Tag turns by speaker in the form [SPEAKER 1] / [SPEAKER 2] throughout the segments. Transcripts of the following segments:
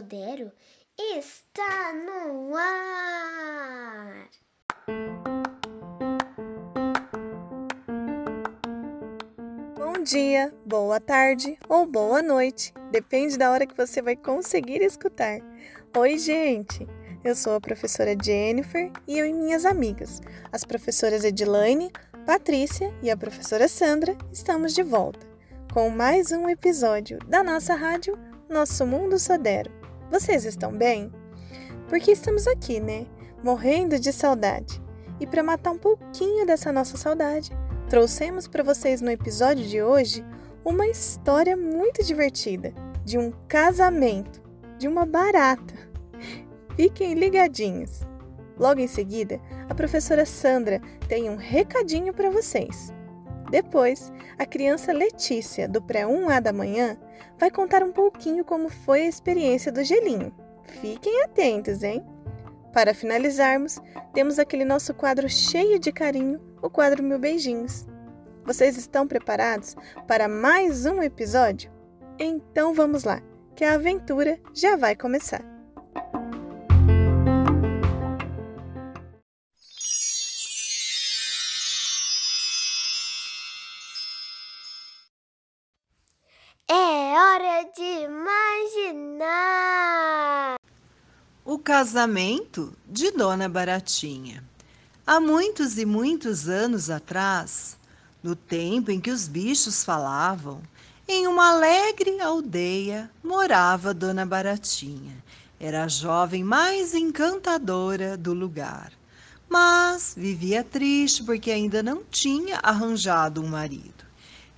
[SPEAKER 1] Sudero está no ar.
[SPEAKER 2] Bom dia, boa tarde ou boa noite, depende da hora que você vai conseguir escutar. Oi, gente! Eu sou a professora Jennifer e eu e minhas amigas, as professoras Edilaine, Patrícia e a professora Sandra, estamos de volta com mais um episódio da nossa rádio Nosso Mundo Sodero. Vocês estão bem? Porque estamos aqui, né? Morrendo de saudade. E para matar um pouquinho dessa nossa saudade, trouxemos para vocês no episódio de hoje uma história muito divertida de um casamento de uma barata. Fiquem ligadinhos. Logo em seguida, a professora Sandra tem um recadinho para vocês. Depois, a criança Letícia, do pré-1A da manhã, vai contar um pouquinho como foi a experiência do gelinho. Fiquem atentos, hein? Para finalizarmos, temos aquele nosso quadro cheio de carinho, o quadro Mil Beijinhos. Vocês estão preparados para mais um episódio? Então vamos lá, que a aventura já vai começar.
[SPEAKER 3] Casamento de Dona Baratinha. Há muitos e muitos anos atrás, no tempo em que os bichos falavam, em uma alegre aldeia morava Dona Baratinha. Era a jovem mais encantadora do lugar, mas vivia triste porque ainda não tinha arranjado um marido.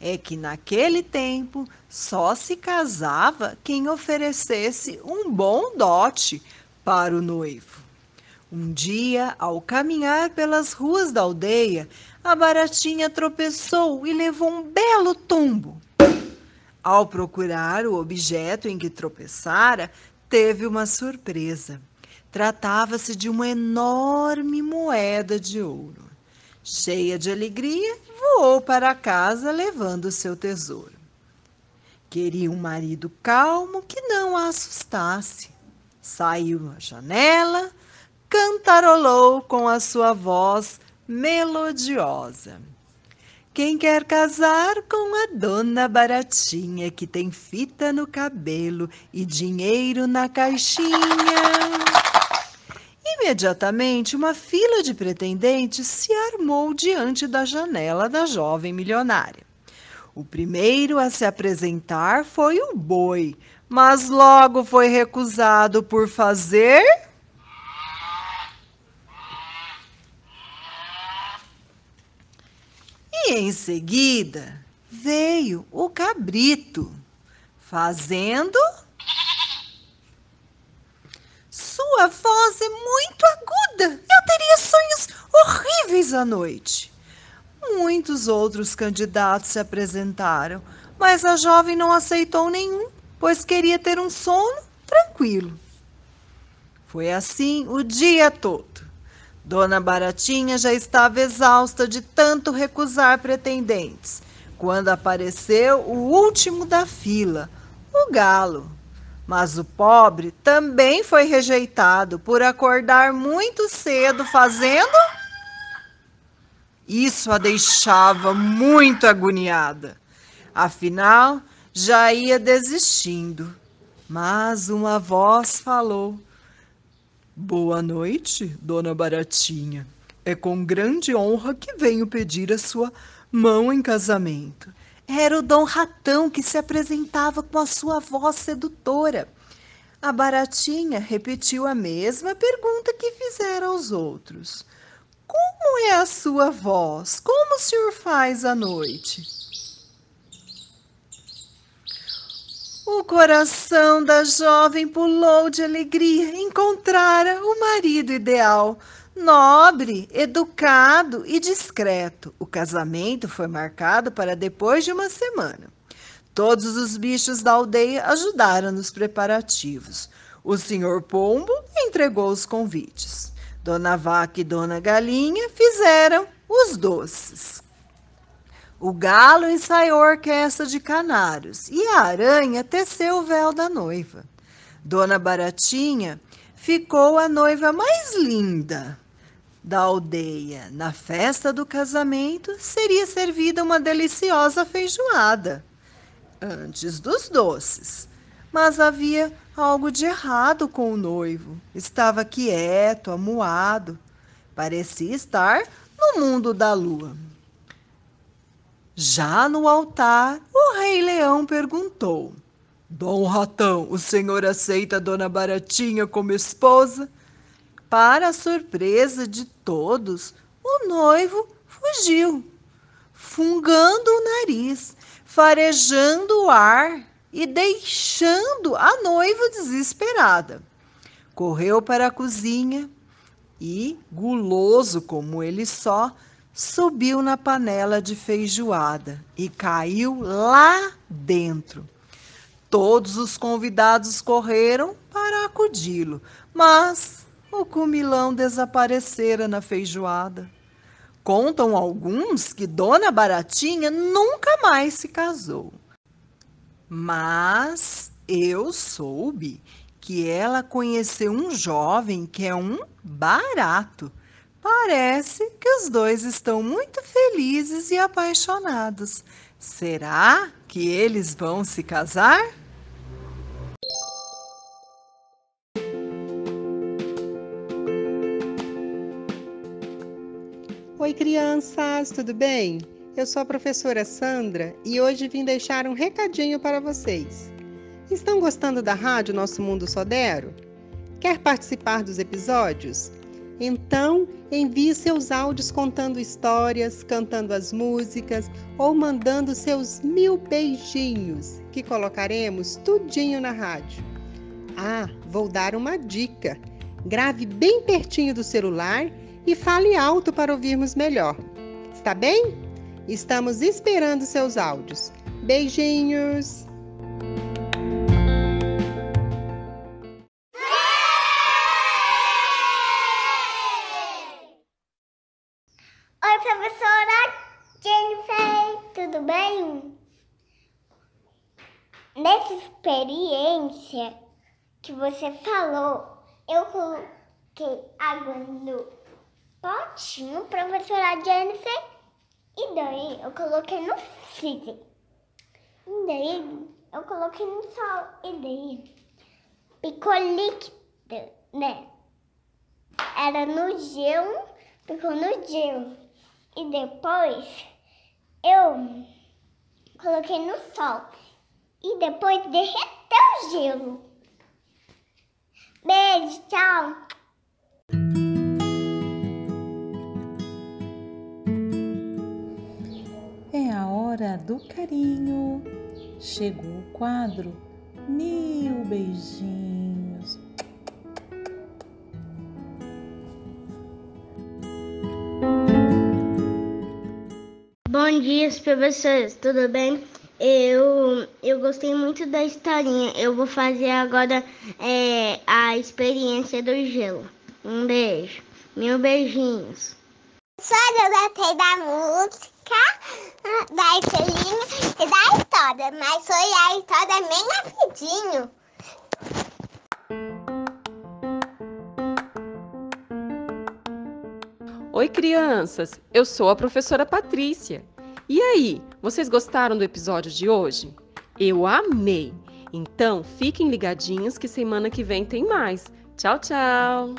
[SPEAKER 3] É que naquele tempo só se casava quem oferecesse um bom dote para o noivo. Um dia, ao caminhar pelas ruas da aldeia, a baratinha tropeçou e levou um belo tombo. Ao procurar o objeto em que tropeçara, teve uma surpresa. Tratava-se de uma enorme moeda de ouro. Cheia de alegria, voou para casa levando seu tesouro. Queria um marido calmo que não a assustasse. Saiu à janela, cantarolou com a sua voz melodiosa. Quem quer casar com a dona Baratinha, que tem fita no cabelo e dinheiro na caixinha? Imediatamente, uma fila de pretendentes se armou diante da janela da jovem milionária. O primeiro a se apresentar foi o boi, mas logo foi recusado por fazer. E em seguida veio o cabrito, fazendo. Sua voz é muito aguda. Eu teria sonhos horríveis à noite. Muitos outros candidatos se apresentaram, mas a jovem não aceitou nenhum, pois queria ter um sono tranquilo. Foi assim o dia todo. Dona Baratinha já estava exausta de tanto recusar pretendentes, quando apareceu o último da fila, o galo. Mas o pobre também foi rejeitado por acordar muito cedo fazendo. Isso a deixava muito agoniada. Afinal, já ia desistindo. Mas uma voz falou: Boa noite, dona Baratinha. É com grande honra que venho pedir a sua mão em casamento. Era o Dom Ratão que se apresentava com a sua voz sedutora. A Baratinha repetiu a mesma pergunta que fizera aos outros. Como é a sua voz? Como o senhor faz à noite? O coração da jovem pulou de alegria. Encontrara o marido ideal, nobre, educado e discreto. O casamento foi marcado para depois de uma semana. Todos os bichos da aldeia ajudaram nos preparativos. O senhor Pombo entregou os convites. Dona Vaca e Dona Galinha fizeram os doces. O galo ensaiou a orquestra de canários e a aranha teceu o véu da noiva. Dona Baratinha ficou a noiva mais linda da aldeia. Na festa do casamento seria servida uma deliciosa feijoada antes dos doces. Mas havia algo de errado com o noivo. Estava quieto, amuado. Parecia estar no mundo da lua. Já no altar, o rei leão perguntou: Dom Ratão, o senhor aceita Dona Baratinha como esposa? Para a surpresa de todos, o noivo fugiu, fungando o nariz, farejando o ar e deixando a noiva desesperada. Correu para a cozinha e, guloso como ele só, subiu na panela de feijoada e caiu lá dentro. Todos os convidados correram para acudi-lo, mas o comilão desaparecera na feijoada. Contam alguns que Dona Baratinha nunca mais se casou. Mas eu soube que ela conheceu um jovem que é um barato Parece que os dois estão muito felizes e apaixonados. Será que eles vão se casar?
[SPEAKER 4] Oi, crianças, tudo bem? Eu sou a professora Sandra e hoje vim deixar um recadinho para vocês. Estão gostando da rádio Nosso Mundo Sodero? Quer participar dos episódios? Então, envie seus áudios contando histórias, cantando as músicas ou mandando seus mil beijinhos, que colocaremos tudinho na rádio. Ah, vou dar uma dica. Grave bem pertinho do celular e fale alto para ouvirmos melhor. Está bem? Estamos esperando seus áudios. Beijinhos!
[SPEAKER 1] Oi, professora Jennifer, tudo bem? Nessa experiência que você falou, eu coloquei água no potinho, professora Jennifer, e daí eu coloquei no freezer. E daí eu coloquei no sol, e daí ficou líquido, né? Era no gelo, ficou no gelo. E depois eu coloquei no sol. E depois derreteu o gelo. Beijo, tchau.
[SPEAKER 5] É a hora do carinho. Chegou o quadro Mil Beijinhos.
[SPEAKER 1] Dia, professores, tudo bem? Eu, eu gostei muito da historinha. Eu vou fazer agora é, a experiência do gelo. Um beijo. Mil beijinhos.
[SPEAKER 6] Só eu gostei da música, da historinha e da história, mas foi a história bem rapidinho.
[SPEAKER 7] Oi, crianças! Eu sou a professora Patrícia. E aí, vocês gostaram do episódio de hoje? Eu amei! Então, fiquem ligadinhos que semana que vem tem mais. Tchau, tchau!